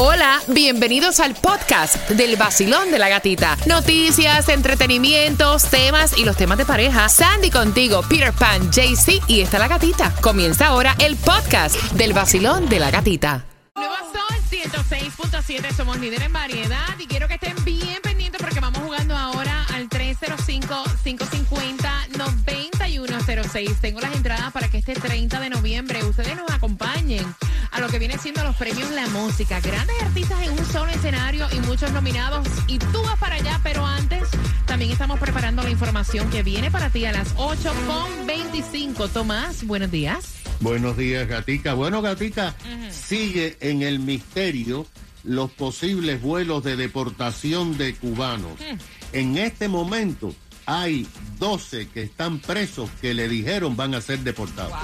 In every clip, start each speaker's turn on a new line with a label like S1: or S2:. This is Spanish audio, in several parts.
S1: Hola, bienvenidos al podcast del vacilón de la gatita. Noticias, entretenimientos, temas y los temas de pareja. Sandy contigo, Peter Pan, JC y está la gatita. Comienza ahora el podcast del vacilón de la gatita. Nueva Sol 106.7, somos líderes en variedad y quiero que estén bien pendientes porque vamos jugando ahora al 305-550-9106. Tengo las entradas para que este 30 de noviembre ustedes nos acompañen a lo que viene siendo los premios La Música. Grandes artistas en un solo escenario y muchos nominados. Y tú vas para allá, pero antes también estamos preparando la información que viene para ti a las 8.25. Tomás, buenos días.
S2: Buenos días, Gatica. Bueno, Gatica, sigue en el misterio los posibles vuelos de deportación de cubanos. En este momento hay 12 que están presos que le dijeron van a ser deportados.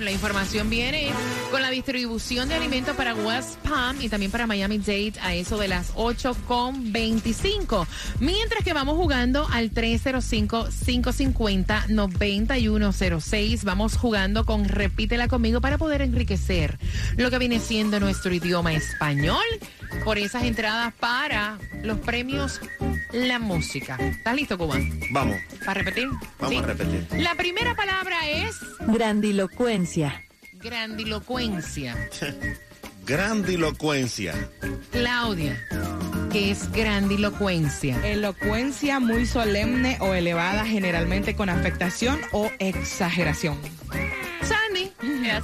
S1: La información viene con la distribución de alimentos para West Palm y también para Miami Dade a eso de las 8.25. Mientras que vamos jugando al 305-550-9106. Vamos jugando con Repítela conmigo para poder enriquecer lo que viene siendo nuestro idioma español por esas entradas para los premios La Música. ¿Estás listo, Cuba?
S2: Vamos.
S1: ¿Para repetir?
S2: Vamos a repetir.
S1: La primera palabra es...
S3: Grandilocuencia.
S1: Grandilocuencia.
S4: Grandilocuencia.
S1: Claudia, ¿qué es grandilocuencia?
S5: Elocuencia muy solemne o elevada, generalmente con afectación o exageración.
S1: Sandy.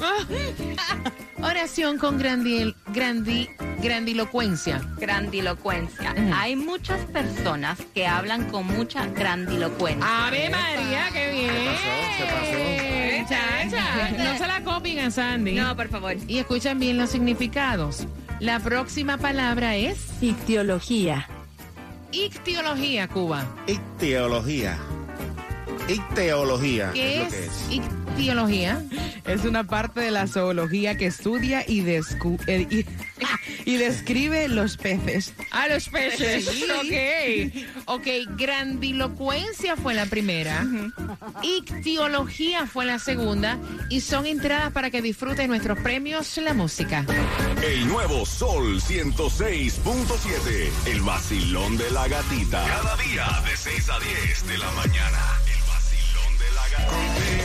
S1: Oración con grandi, grandi, grandilocuencia.
S3: Grandilocuencia. Hay muchas personas que hablan con mucha grandilocuencia.
S1: Ave María, qué bien.
S4: ¿Qué pasó? ¿Qué
S1: Chacha, no se la copien a Sandy.
S3: No, por favor.
S1: Y escuchan bien los significados. La próxima palabra es
S3: Ictiología.
S1: ictiología, Cuba.
S4: Icteología. Icteología.
S1: ¿Qué es
S4: que es.
S1: ictiología?
S5: Es una parte de la zoología que estudia y, descu- eh, y, y describe los peces.
S1: A los peces.
S5: Sí.
S1: Ok. Ok, grandilocuencia fue la primera. Ictiología fue la segunda. Y son entradas para que disfruten nuestros premios La Música.
S6: El nuevo Sol 106.7. El vacilón de la gatita. Cada día de 6 a 10 de la mañana.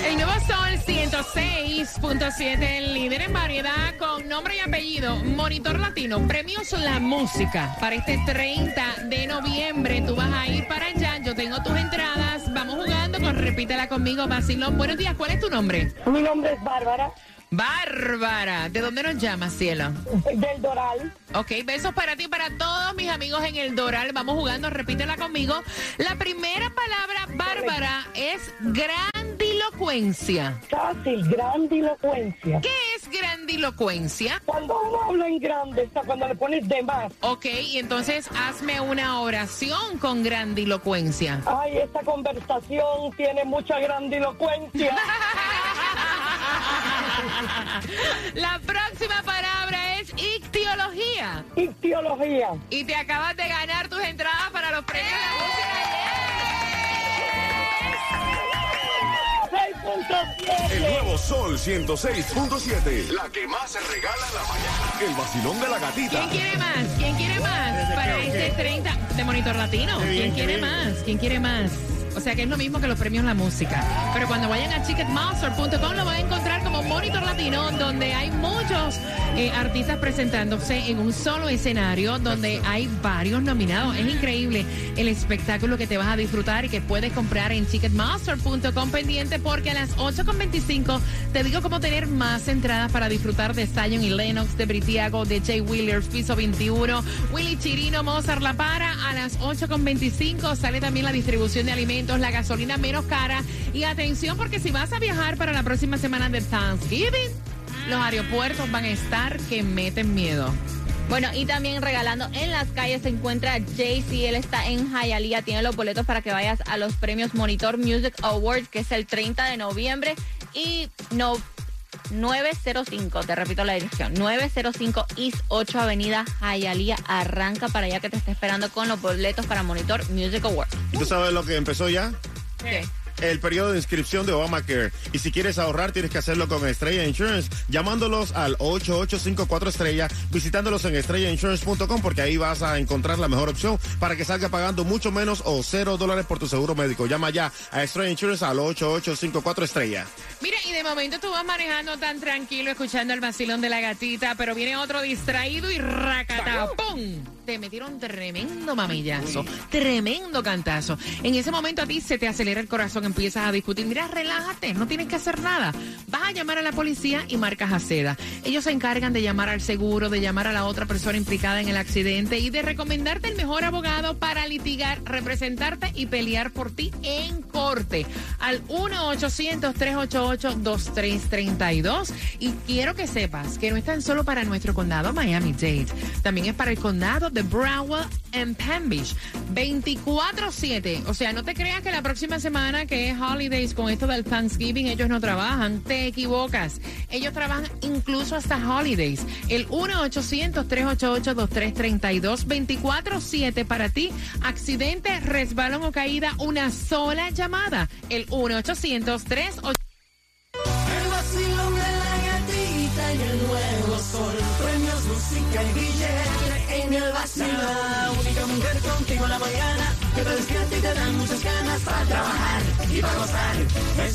S6: El
S1: nuevo Sol 106.7, el líder en variedad con nombre y apellido, Monitor Latino, premios La Música. Para este 30 de noviembre, tú vas a ir para allá, yo tengo tus entradas, vamos jugando con Repítela conmigo, Basilón. Buenos días, ¿cuál es tu nombre?
S7: Mi nombre es Bárbara,
S1: Bárbara, ¿de dónde nos llamas, cielo?
S7: del Doral.
S1: Ok, besos para ti y para todos mis amigos en el Doral. Vamos jugando, repítela conmigo. La primera palabra, Bárbara, es grandilocuencia.
S7: Fácil, grandilocuencia.
S1: ¿Qué es grandilocuencia?
S7: Cuando uno habla en grande, está cuando le pones de más.
S1: Ok, y entonces hazme una oración con grandilocuencia.
S7: Ay, esta conversación tiene mucha grandilocuencia.
S1: La próxima palabra es ictiología.
S7: Ictiología.
S1: Y te acabas de ganar tus entradas para los premios de la música.
S7: 6.7.
S6: El nuevo Sol 106.7. La que más se regala en la mañana. El vacilón de la gatita.
S1: ¿Quién quiere más? ¿Quién quiere más? Para este 30 de Monitor Latino. ¿Quién quiere más? ¿Quién quiere más? O sea que es lo mismo que los premios La Música. Pero cuando vayan a ticketmaster.com lo van a encontrar Monitor Latino, donde hay muchos eh, artistas presentándose en un solo escenario, donde hay varios nominados. Es increíble el espectáculo que te vas a disfrutar y que puedes comprar en ticketmaster.com pendiente porque a las 8.25 te digo cómo tener más entradas para disfrutar de Zion y Lennox, de Britiago, de Jay Wheelers, Piso 21, Willy Chirino, Mozart La Para. A las 8.25 sale también la distribución de alimentos, la gasolina menos cara. Y atención porque si vas a viajar para la próxima semana de Thanksgiving, los aeropuertos van a estar que meten miedo.
S3: Bueno, y también regalando en las calles se encuentra Jay-Z. Él está en Hialeah. Tiene los boletos para que vayas a los premios Monitor Music Awards, que es el 30 de noviembre. Y no. 905, te repito la dirección, 905 East 8 Avenida Hialeah. Arranca para allá que te está esperando con los boletos para Monitor Music Awards.
S4: ¿Y tú sabes lo que empezó ya?
S3: ¿Qué?
S4: El periodo de inscripción de Obamacare. Y si quieres ahorrar, tienes que hacerlo con Estrella Insurance, llamándolos al 8854 Estrella, visitándolos en estrellainsurance.com porque ahí vas a encontrar la mejor opción para que salga pagando mucho menos o cero dólares por tu seguro médico. Llama ya a Estrella Insurance al 8854 Estrella.
S1: Mira, y de momento tú vas manejando tan tranquilo, escuchando el vacilón de la gatita, pero viene otro distraído y racata, ¡pum! Te metieron tremendo mamillazo, tremendo cantazo. En ese momento a ti se te acelera el corazón, empiezas a discutir. Mira, relájate, no tienes que hacer nada. Vas a llamar a la policía y marcas a seda. Ellos se encargan de llamar al seguro, de llamar a la otra persona implicada en el accidente y de recomendarte el mejor abogado para litigar, representarte y pelear por ti en corte. Al 1-800-388-2332. Y quiero que sepas que no es tan solo para nuestro condado Miami-Dade, también es para el condado de Broward and Palm Beach. 24-7. O sea, no te creas que la próxima semana, que es Holidays, con esto del Thanksgiving, ellos no trabajan. Te equivocas. Ellos trabajan incluso hasta Holidays. El 1-800-388-2332. 24-7 para ti. Accidente, resbalón o caída, una sola llamada. El 1-800-388.
S8: El vacilón de la gatita y el nuevo sol. Premios, música y billete el vacilón. La única mujer contigo en la mañana que te despierta y te dan muchas ganas para trabajar y para gozar.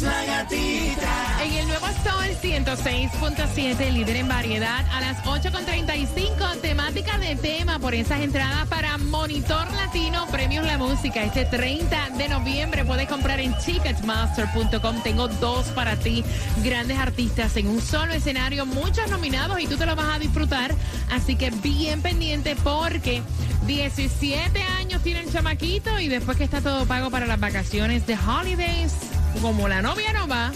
S8: La gatita.
S1: En el nuevo Sol 106.7, líder en variedad, a las 8.35, temática de tema por esas entradas para Monitor Latino, Premios La Música. Este 30 de noviembre puedes comprar en ticketmaster.com. Tengo dos para ti, grandes artistas en un solo escenario, muchos nominados y tú te lo vas a disfrutar. Así que bien pendiente porque 17 años tiene el chamaquito y después que está todo pago para las vacaciones de como la novia no va,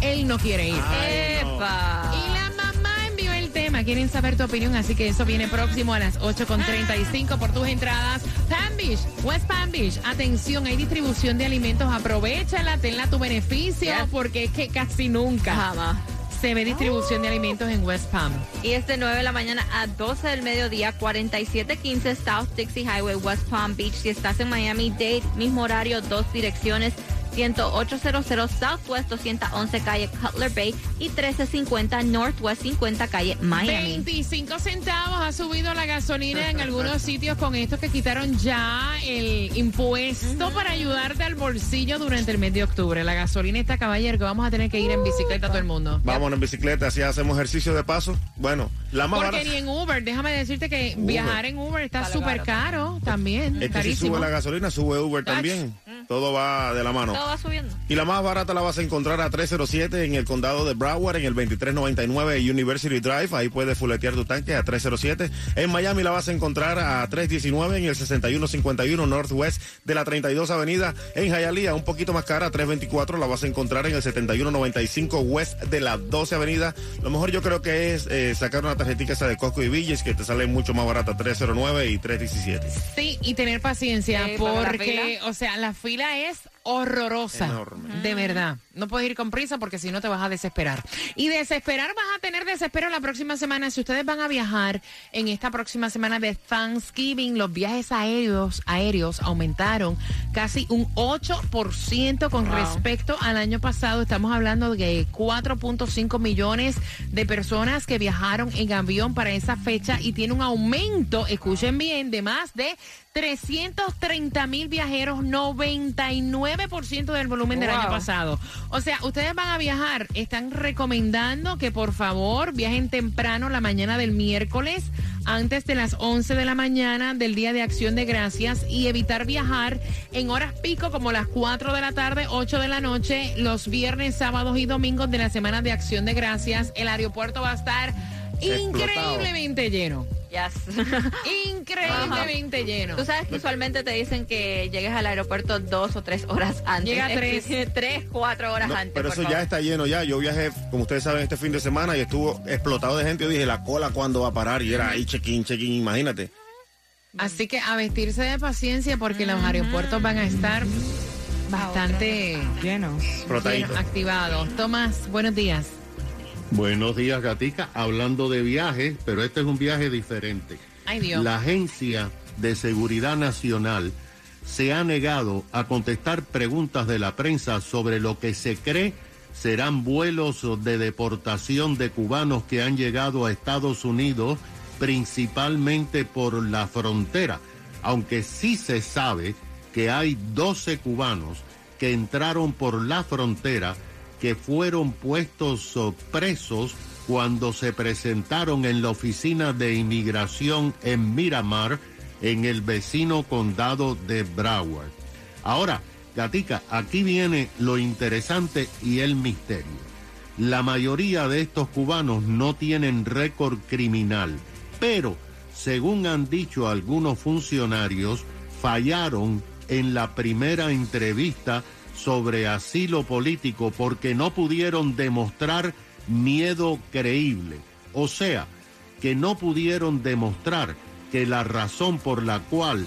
S1: él no quiere ir.
S3: ¡Epa!
S1: Y la mamá envió el tema. Quieren saber tu opinión, así que eso viene próximo a las 8.35 por tus entradas. Palm Beach, West Palm Beach. Atención, hay distribución de alimentos. Aprovechala, tenla a tu beneficio,
S3: Yes.
S1: porque es que casi nunca
S3: Jamás.
S1: se ve distribución de alimentos en West Palm.
S3: Y es de 9 de la mañana a 12 del mediodía, 4715 South Dixie Highway, West Palm Beach. Si estás en Miami-Dade, mismo horario, dos direcciones. 10800 Southwest 211 calle Cutler Bay y 1350 Northwest 50 calle Miami.
S1: 25 centavos ha subido la gasolina en algunos sitios con esto que quitaron ya el impuesto para ayudarte al bolsillo durante el mes de octubre. La gasolina está caballero que vamos a tener que ir en bicicleta todo el mundo.
S4: Vámonos en bicicleta, así hacemos ejercicio de paso. Bueno, la más
S1: Porque
S4: barata.
S1: ni en Uber, déjame decirte que
S4: Uber.
S1: viajar en Uber está súper caro también,
S4: Es que si sube la gasolina, sube Uber también. Todo va de la mano.
S3: Todo va subiendo.
S4: Y la más barata la vas a encontrar a 307 en el condado de Broward, en el 2399 University Drive. Ahí puedes fuletear tu tanque a 307. En Miami la vas a encontrar a 319 en el 6151 Northwest de la 32 Avenida. En Hialeah, un poquito más cara, a 324 la vas a encontrar en el 7195 West de la 12 Avenida. Lo mejor yo creo que es eh, sacar una tarjetita esa de Costco y Villas que te sale mucho más barata, 309 y 317.
S1: Sí, y tener paciencia
S3: Sí,
S1: porque, o sea, la fila es horrorosa.
S4: Enorme.
S1: De verdad. No puedes ir con prisa porque si no te vas a desesperar. Y desesperar vas a tener desespero la próxima semana. Si ustedes van a viajar en esta próxima semana de Thanksgiving, los viajes aéreos, aéreos aumentaron casi un 8% con
S3: Wow.
S1: respecto al año pasado. Estamos hablando de 4.5 millones de personas que viajaron en avión para esa fecha y tiene un aumento, escuchen bien, de más de 330 mil viajeros, 99% del volumen del
S3: Wow.
S1: año pasado. O sea, ustedes van a viajar, están recomendando que por favor viajen temprano la mañana del miércoles, antes de las 11 de la mañana del Día de Acción de Gracias y evitar viajar en horas pico como las 4 de la tarde, 8 de la noche, los viernes, sábados y domingos de la Semana de Acción de Gracias. El aeropuerto va a estar
S4: Explotado.
S1: increíblemente lleno.
S3: Yes.
S1: Increíblemente lleno.
S3: Tú sabes que usualmente te dicen que llegues al aeropuerto dos o tres horas antes.
S1: Llega tres.
S3: tres, cuatro horas
S4: No,
S3: antes.
S4: pero eso
S3: favor.
S4: ya está lleno ya. Yo viajé, como ustedes saben, este fin de semana y estuvo explotado de gente. Yo dije, la cola cuándo va a parar. Y era ahí check-in, check-in, imagínate.
S1: Así que a vestirse de paciencia porque los aeropuertos van a estar bastante
S5: Llenos.
S1: Llenos, activados. Tomás, buenos días.
S2: Buenos días, Gatica. Hablando de viajes, pero este es un viaje diferente.
S1: Ay, Dios.
S2: La Agencia de Seguridad Nacional se ha negado a contestar preguntas de la prensa sobre lo que se cree serán vuelos de deportación de cubanos que han llegado a Estados Unidos principalmente por la frontera, aunque sí se sabe que hay 12 cubanos que entraron por la frontera que fueron puestos oh, presos cuando se presentaron en la oficina de inmigración en Miramar, en el vecino condado de Broward. Ahora, Gatica, aquí viene lo interesante y el misterio. La mayoría de estos cubanos no tienen récord criminal, pero, según han dicho algunos funcionarios, fallaron en la primera entrevista sobre asilo político porque no pudieron demostrar miedo creíble. O sea, que no pudieron demostrar que la razón por la cual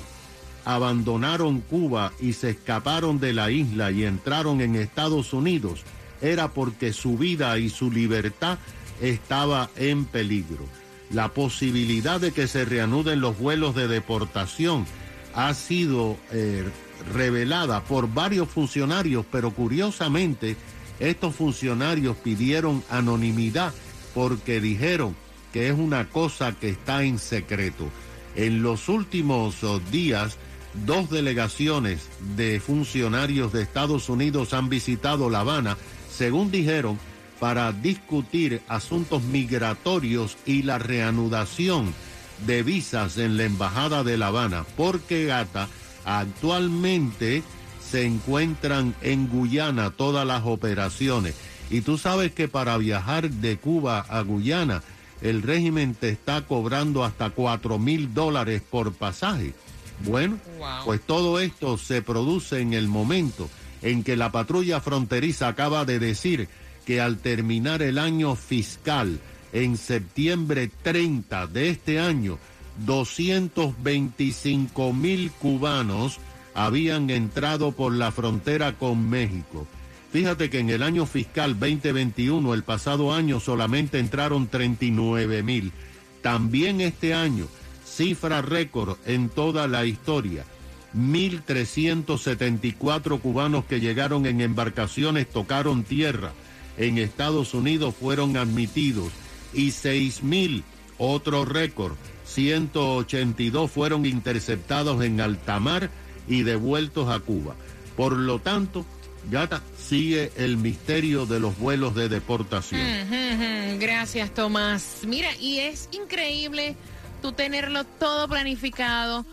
S2: abandonaron Cuba y se escaparon de la isla y entraron en Estados Unidos era porque su vida y su libertad estaba en peligro. La posibilidad de que se reanuden los vuelos de deportación ha sido eh, revelada por varios funcionarios, pero curiosamente estos funcionarios pidieron anonimidad porque dijeron que es una cosa que está en secreto. En los últimos oh, días, dos delegaciones de funcionarios de Estados Unidos han visitado La Habana, según dijeron, para discutir asuntos migratorios y la reanudación de visas en la Embajada de La Habana, porque Gata actualmente se encuentran en Guyana todas las operaciones. Y tú sabes que para viajar de Cuba a Guyana, el régimen te está cobrando hasta cuatro mil dólares por pasaje. Bueno, pues todo esto se produce en el momento en que la patrulla fronteriza acaba de decir que al terminar el año fiscal, en septiembre 30 de este año, 225 mil cubanos habían entrado por la frontera con México. Fíjate que en el año fiscal 2021, el pasado año, solamente entraron 39 mil. También este año, cifra récord en toda la historia. 1.374 cubanos que llegaron en embarcaciones tocaron tierra en Estados Unidos fueron admitidos y 6.000, otro récord, 182 fueron interceptados en alta mar y devueltos a Cuba. Por lo tanto, Gata sigue el misterio de los vuelos de deportación.
S1: Gracias, Tomás. Mira, y es increíble tú tenerlo todo planificado,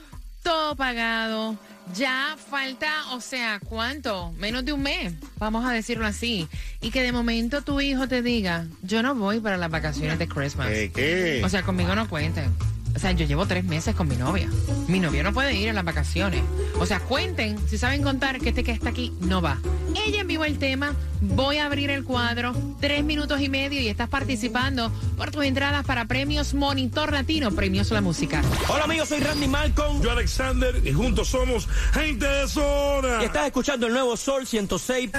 S1: todo pagado. Ya falta, o sea, ¿cuánto? Menos de un mes, vamos a decirlo así. Y que de momento tu hijo te diga, yo no voy para las vacaciones de Christmas.
S2: ¿Qué?
S1: O sea, conmigo no cuenten. O sea, yo llevo tres meses con mi novia. Mi novia no puede ir a las vacaciones. O sea, cuenten, si saben contar que este que está aquí no va. Ella envió el tema, voy a abrir el cuadro, tres minutos y medio y estás participando por tus entradas para premios Monitor Latino, premios La Música.
S9: Hola amigos, soy Randy Malcolm.
S10: Yo Alexander y juntos somos gente de zona.
S9: Y estás escuchando el nuevo Sol 106.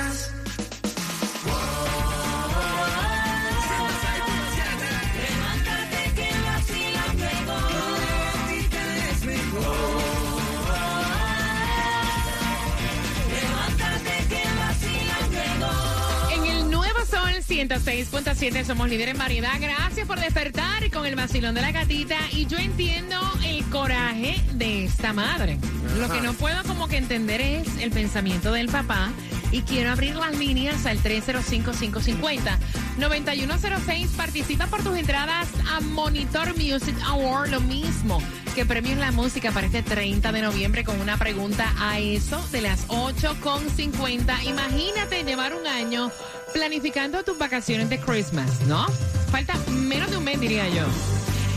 S1: 106.7 somos líderes en variedad. Gracias por despertar con el vacilón de la gatita. Y yo entiendo el coraje de esta madre. Lo que no puedo como que entender es el pensamiento del papá. Y quiero abrir las líneas al 305-550-9106. Participa por tus entradas a Monitor Music Award. Lo mismo que premios la música para este 30 de noviembre con una pregunta a eso de las 8.50. Imagínate llevar un año planificando tus vacaciones de Christmas, ¿no? Falta menos de un mes, diría yo.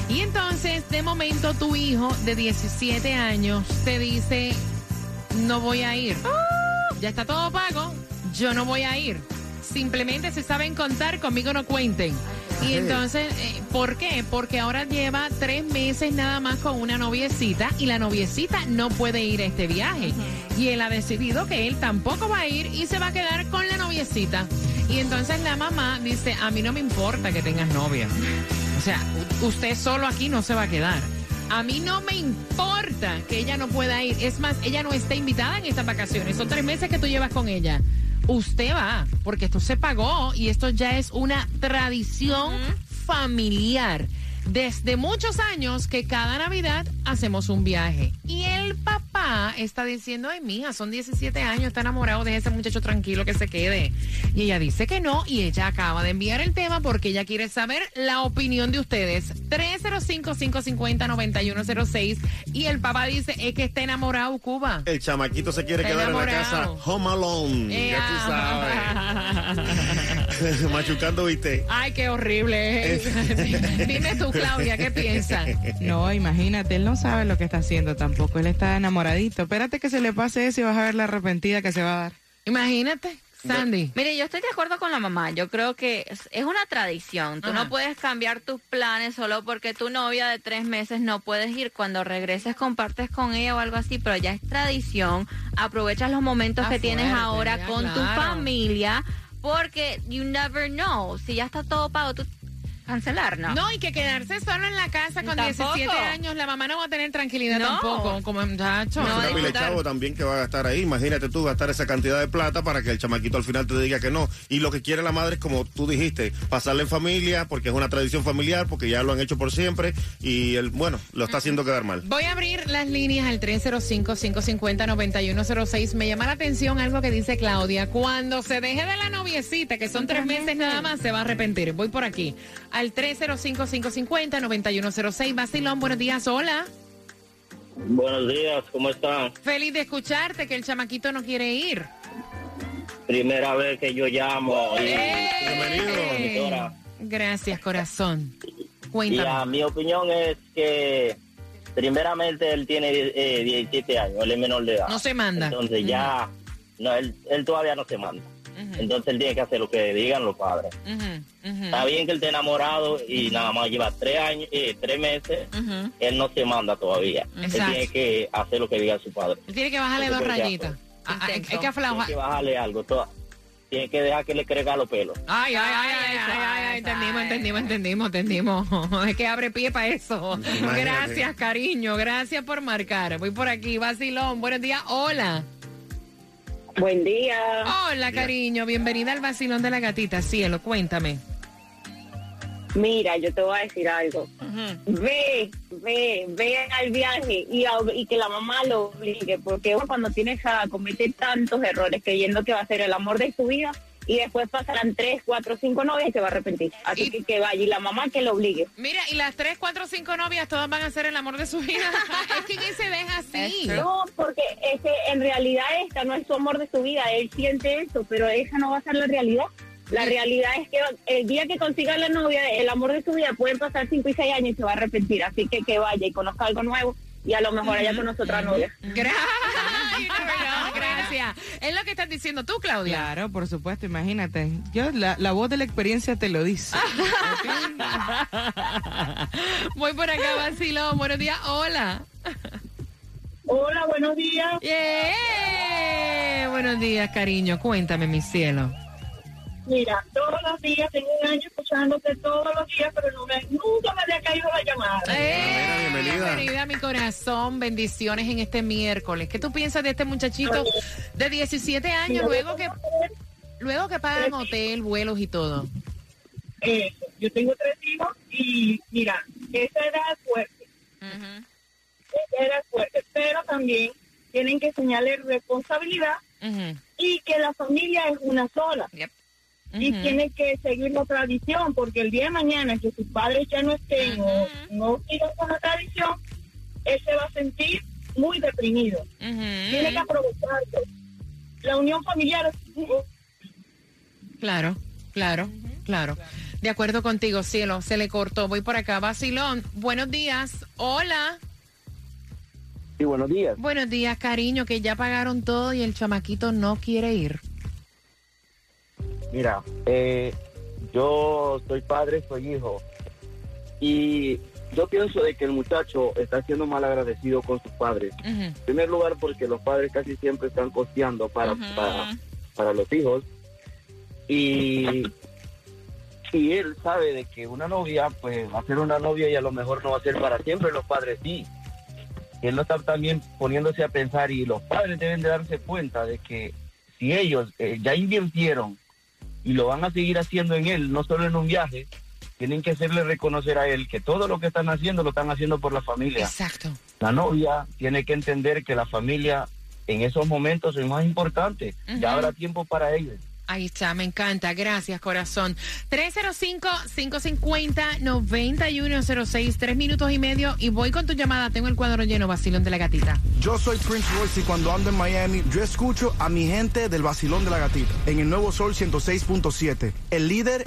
S1: Y entonces, de momento, tu hijo de 17 años te dice, no voy a ir. Ya está todo pago, yo no voy a ir. Simplemente se saben contar, conmigo no cuenten. Y entonces, eh, ¿por qué? Porque ahora lleva tres meses nada más con una noviecita y la noviecita no puede ir a este viaje. Y él ha decidido que él tampoco va a ir y se va a quedar con la noviecita. Y entonces la mamá dice, a mí no me importa que tengas novia. O sea, usted solo aquí no se va a quedar. A mí no me importa que ella no pueda ir. Es más, ella no está invitada en estas vacaciones. Son tres meses que tú llevas con ella. Usted va, porque esto se pagó y esto ya es una tradición familiar. Desde muchos años que cada Navidad hacemos un viaje. Y el papá está diciendo, ay, mija, son 17 años, está enamorado, deje ese muchacho tranquilo que se quede. Y ella dice que no, y ella acaba de enviar el tema porque ella quiere saber la opinión de ustedes. 305-550-9106. Y el papá dice, es que está enamorado, Cuba.
S4: El chamaquito se quiere
S1: Está
S4: quedar en la
S1: enamorado.
S4: casa home alone.
S1: Eh,
S4: Ya tú
S1: ah.
S4: sabes. Machucando, viste.
S1: Ay, qué horrible. Dime tú, Claudia, ¿qué piensas?
S5: No, imagínate, él no sabe lo que está haciendo tampoco. Él está enamoradito. Espérate que se le pase eso y vas a ver la arrepentida que se va a dar.
S1: Imagínate, Sandy.
S3: Mire, yo estoy de acuerdo con la mamá. Yo creo que es, es una tradición. Tú
S1: Ajá.
S3: no puedes cambiar tus planes solo porque tu novia de tres meses no puedes ir. Cuando regreses compartes con ella o algo así, pero ya es tradición. Aprovechas los momentos
S1: Está
S3: que tienes ahora
S1: ya,
S3: con tu familia porque you never know. Si ya está todo pago, tú cancelar, ¿no?
S1: No, y que quedarse solo en la casa con
S3: Tampoco.
S1: 17 años, la mamá no va a tener tranquilidad
S3: No.
S1: tampoco, como muchacho.
S3: No,
S4: Una pila chavo también que va a gastar ahí. Imagínate tú gastar esa cantidad de plata para que el chamaquito al final te diga que no. Y lo que quiere la madre es, como tú dijiste, pasarle en familia, porque es una tradición familiar, porque ya lo han hecho por siempre. Y él, bueno, lo está haciendo quedar mal.
S1: Voy a abrir las líneas al 305-550-9106. Me llama la atención algo que dice Claudia. Cuando se deje de la noviecita, que son tres meses nada más, se va a arrepentir. Voy por aquí. Al 305-550-9106. Basilón, buenos días. Hola.
S11: Buenos días, ¿cómo están?
S1: Feliz de escucharte que el chamaquito no quiere ir.
S11: Primera vez que yo llamo. Y,
S1: ¡Eh!
S11: Bienvenido.
S1: Gracias, corazón.
S11: y
S1: Cuéntame.
S11: a mi opinión es que primeramente él tiene eh, 17 años, él es menor de edad.
S1: No se manda.
S11: Entonces ya, no, él, él todavía no se manda. Entonces él tiene que hacer lo que digan los padres. Está bien que él esté enamorado y nada más lleva tres años, eh, tres meses, él no se manda todavía.
S1: Exacto.
S11: Él tiene que hacer lo que diga su padre.
S1: Él tiene que bajarle dos rayitas.
S11: pues,
S1: Ah, ah. Hay que aflojar.
S11: Tiene que bajarle algo. toda- tiene que dejar que le crezca los pelos.
S1: Ay, ay, ay, ay,
S3: Ay,
S1: ay, ay, ay,
S3: ay,
S1: entendimos,
S3: ay.
S1: entendimos, entendimos, entendimos. Es que abre pie para eso.
S4: Imagínate.
S1: Gracias, cariño, gracias por marcar. Voy por aquí, vacilón, buenos días, hola.
S11: Buen día.
S1: Hola, cariño, bienvenida al vacilón de la gatita, cielo, cuéntame.
S12: Mira, yo te voy a decir algo. Ve, ve, ve al viaje y, a- y que la mamá lo obligue, porque uno cuando tienes a cometer tantos errores creyendo que va a ser el amor de su vida y después pasarán tres, cuatro, cinco novias y se va a arrepentir. Así
S1: Y-
S12: que que vaya y la mamá que lo obligue.
S1: Mira, y las tres, cuatro, cinco novias, todas van a ser el amor de su vida. es que se deja así.
S12: No, porque es que en realidad esta no es su amor de su vida, él siente eso, pero esa no va a ser la realidad. La realidad es que el día que consiga la novia, el amor de su vida, pueden pasar cinco y seis años y se va a arrepentir. Así que que vaya y conozca algo nuevo y a lo mejor allá con otra novia.
S1: Gracias. Gracias. Es lo que estás diciendo tú, Claudia.
S5: Claro, por supuesto, imagínate. Yo, la, la voz de la experiencia te lo dice.
S1: Voy por acá, vacilón, buenos días, hola.
S12: Hola, buenos días.
S1: Yeah. Buenos días, cariño. Cuéntame, mi cielo.
S12: Mira, todos los días, tengo un año escuchándote todos los días, pero no me- nunca me había caído la llamada.
S1: Eh,
S4: bienvenida.
S1: bienvenida a mi corazón. Bendiciones en este miércoles. ¿Qué tú piensas de este muchachito de 17 años luego que luego que pagan hotel, vuelos y todo?
S12: Eh, yo tengo tres hijos y mira, esa edad es fuerte, esa edad es fuerte, pero también tienen que enseñarle responsabilidad y que la familia es una sola.
S3: Yep.
S12: Y tiene que seguir la tradición, porque el día de mañana que sus padres ya no estén o no sigan con la tradición, él se va a sentir muy deprimido. Tiene que aprovecharlo. La unión familiar es
S1: Claro, claro, claro. De acuerdo contigo, cielo. Se le cortó. Voy por acá. Vacilón. Buenos días. Hola.
S11: Sí, buenos días.
S1: Buenos días, cariño, que ya pagaron todo y el chamaquito no quiere ir.
S11: Mira, eh, yo soy padre, soy hijo. Y yo pienso de que el muchacho está siendo mal agradecido con sus padres. En primer lugar, porque los padres casi siempre están costeando para, para, para los hijos. Y
S7: y él sabe de que una novia, pues va a ser una novia y a lo mejor no va a ser para siempre, los padres sí. Él no está también poniéndose a pensar y los padres deben de darse cuenta de que si ellos eh, ya invirtieron y lo van a seguir haciendo en él, no solo en un viaje, tienen que hacerle reconocer a él que todo lo que están haciendo lo están haciendo por la familia.
S1: Exacto.
S7: La novia tiene que entender que la familia en esos momentos es más importante. Ya habrá tiempo para ellos.
S1: Ahí está, me encanta. Gracias, corazón. 305-550-9106, tres minutos y medio. Y voy con tu llamada. Tengo el cuadro lleno, vacilón de la gatita.
S13: Yo soy Prince Royce y cuando ando en Miami, yo escucho a mi gente del Basilón de la Gatita en el Nuevo Sol 106.7. El líder.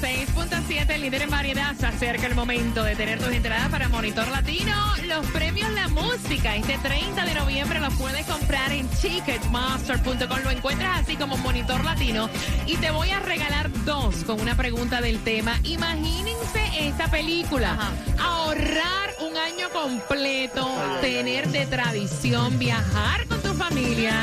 S1: 106.7, líder en variedad, se acerca el momento de tener tus entradas para Monitor Latino. Los premios La Música, este 30 de noviembre los puedes comprar en Ticketmaster.com. Lo encuentras así como Monitor Latino. Y te voy a regalar dos con una pregunta del tema. Imagínense esta película. Ahorrar un año completo, tener de tradición, viajar con tu familia.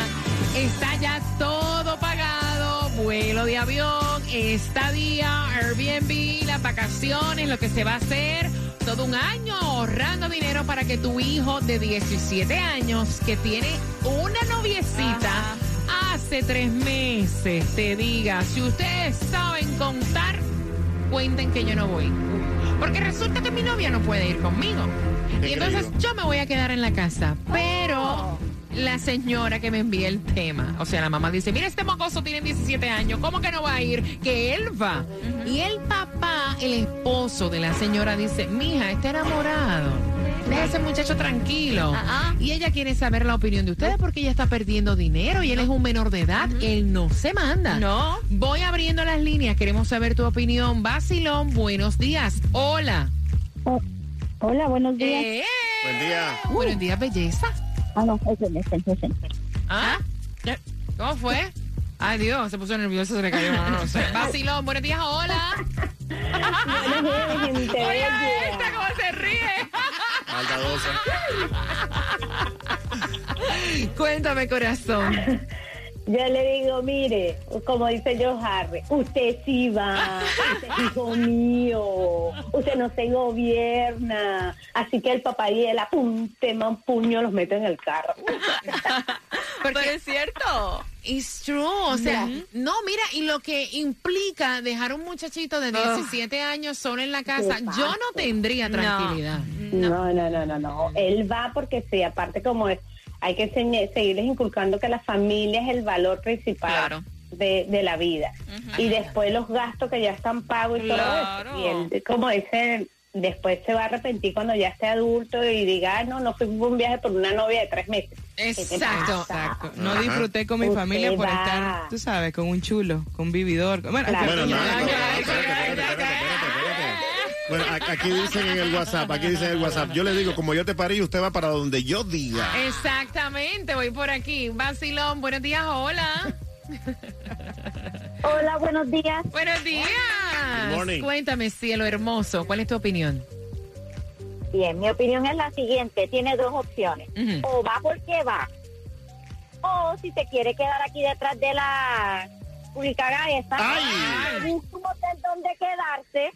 S1: Está ya todo pagado, vuelo de avión, estadía, Airbnb, las vacaciones, lo que se va a hacer. Todo un año ahorrando dinero para que tu hijo de 17 años, que tiene una noviecita, hace tres meses, te diga, si ustedes saben contar, cuenten que yo no voy. Porque resulta que mi novia no puede ir conmigo. Y entonces yo me voy a quedar en la casa. Pero la señora que me envía el tema, o sea, la mamá dice, mira, este mocoso tiene 17 años, ¿cómo que no va a ir? Que él va. Y el papá, el esposo de la señora, dice, mija, está enamorado. Deja a ese muchacho tranquilo. Y ella quiere saber la opinión de ustedes porque ella está perdiendo dinero y él es un menor de edad. Él no se manda.
S3: No.
S1: Voy abriendo las líneas. Queremos saber tu opinión. Basilón, buenos días. Hola.
S14: Hola, buenos días.
S1: Eh,
S4: Buen día.
S1: Buenos días, belleza.
S14: Ah, no, ese, ese, ese.
S1: ¿Ah? ¿Cómo fue? Ay, Dios, se puso nervioso, se le cayó. No, no sé. Basilón, buenos días, hola.
S14: Buenos días, gente
S1: Oye, esta cómo se ríe. Cuéntame, corazón.
S14: Yo le digo, mire, como dice Joe Harry, usted sí va, usted es hijo mío, usted no se gobierna. Así que el papá y él, tema un puño, los mete en el carro.
S1: Porque es cierto. It's true. O sea, no, mira, y lo que implica dejar un muchachito de 17 años solo en la casa, yo no tendría tranquilidad.
S14: No, no, no, no, no. Él va porque sí, aparte como es, hay que seguirles inculcando que la familia es el valor principal de, de la vida. Y después los gastos que ya están pagos y todo
S1: Claro.
S14: eso. Y él, como dicen, después se va a arrepentir cuando ya esté adulto y diga, "Ah, no, no fui por un viaje por una novia de tres meses. ¿Qué te
S1: Exacto.
S5: No disfruté con mi
S14: Usted
S5: familia por
S14: va.
S5: estar, tú sabes, con un chulo, con un vividor. Bueno,
S14: Claro.
S5: el
S4: Bueno,
S5: pequeño-
S4: nada, espérate, espérate, espérate, espérate, espérate. Bueno, a- aquí dicen en el WhatsApp, aquí dicen en el WhatsApp. Yo le digo, como yo te parí, usted va para donde yo diga.
S1: Exactamente, voy por aquí. Basilón, buenos días, hola.
S14: Hola, buenos días.
S1: Buenos días.
S4: Good morning.
S1: Cuéntame, cielo hermoso, ¿cuál es tu opinión?
S14: Bien, mi opinión es la siguiente. Tiene dos opciones. O va porque va. O si se quiere quedar aquí detrás de la ubicada esa,
S4: ¡Ay!
S14: busque un hotel donde quedarse,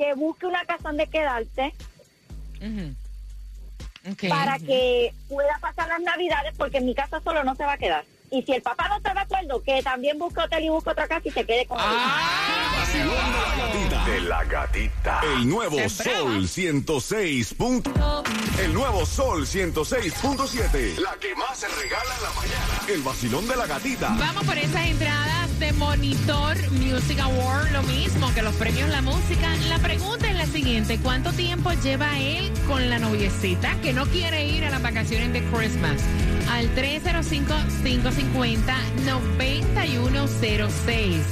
S14: que busque una casa donde quedarse para que pueda pasar las navidades porque en mi casa solo no se va a quedar. Y si el papá no está de acuerdo, que también busque hotel y busque otra casa y se quede con él.
S6: De la gatita. El nuevo Sol 106. punto- El nuevo Sol 106.7. La que más se regala en la mañana. El vacilón de la gatita.
S1: Vamos por esas entradas de Monitor Music Award, lo mismo que los premios La Música. La pregunta es la siguiente, ¿cuánto tiempo lleva él con la noviecita que no quiere ir a las vacaciones de Christmas? al 305-550-9106.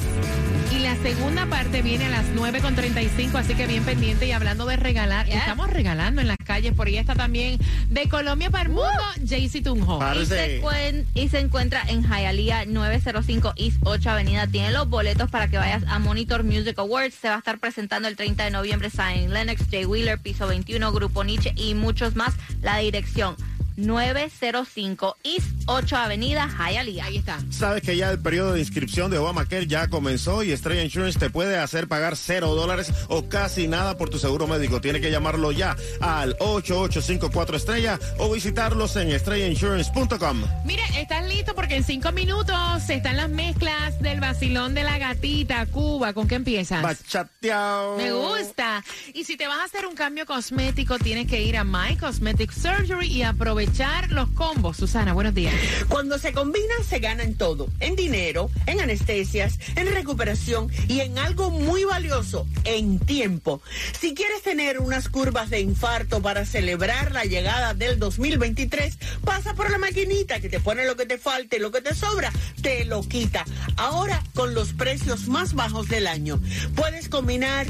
S1: Y la segunda parte viene a las 9.35, así que bien pendiente. Y hablando de regalar, estamos regalando en las calles. Por ahí está también de Colombia para el mundo, Jaycee Tunjo.
S3: Y se, cuen- y se encuentra en Hialeah 905 East 8 Avenida. Tiene los boletos para que vayas a Monitor Music Awards. Se va a estar presentando el 30 de noviembre Zion Lennox, Jay Wheeler, Piso 21, Grupo Nietzsche y muchos más. La dirección 905 East 8 Avenida Hialeah.
S1: Ahí está.
S4: Sabes que ya el periodo de inscripción de Obamacare ya comenzó y Estrella Insurance te puede hacer pagar cero dólares o casi nada por tu seguro médico. Tiene que llamarlo ya al 8854 Estrella o visitarlos en estrellainsurance.com.
S1: Mire, ¿estás listo? Porque en cinco minutos están las mezclas del vacilón de la gatita, Cuba. ¿Con qué empiezas?
S4: Bachateado.
S1: Me gusta. Y si te vas a hacer un cambio cosmético, tienes que ir a My Cosmetic Surgery y aprovechar los combos. Susana, buenos días.
S15: Cuando se combinan se gana en todo, en dinero, en anestesias, en recuperación y en algo muy valioso, en tiempo. Si quieres tener unas curvas de infarto para celebrar la llegada del 2023, pasa por la maquinita que te pone lo que te falta y lo que te sobra, te lo quita. Ahora con los precios más bajos del año. Puedes combinar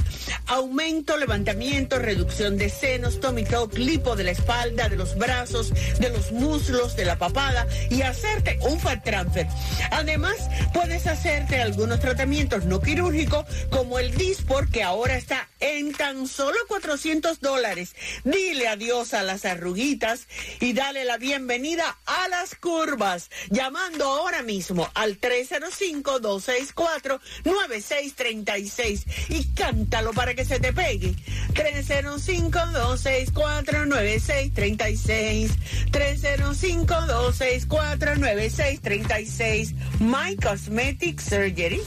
S15: aumento, levantamiento, reducción de senos, tuck, lipo de la espalda, de los brazos, de los muslos, de la papada y hacerte un fat transfer. Además, puedes hacerte algunos tratamientos no quirúrgicos como el Dispor que ahora está en tan solo 400 dólares. Dile adiós a las arruguitas y dale la bienvenida a las curvas llamando ahora mismo al 305-264-9636 y cántalo para que se te pegue. 305-264-9636 305-264-9636. My Cosmetic Surgery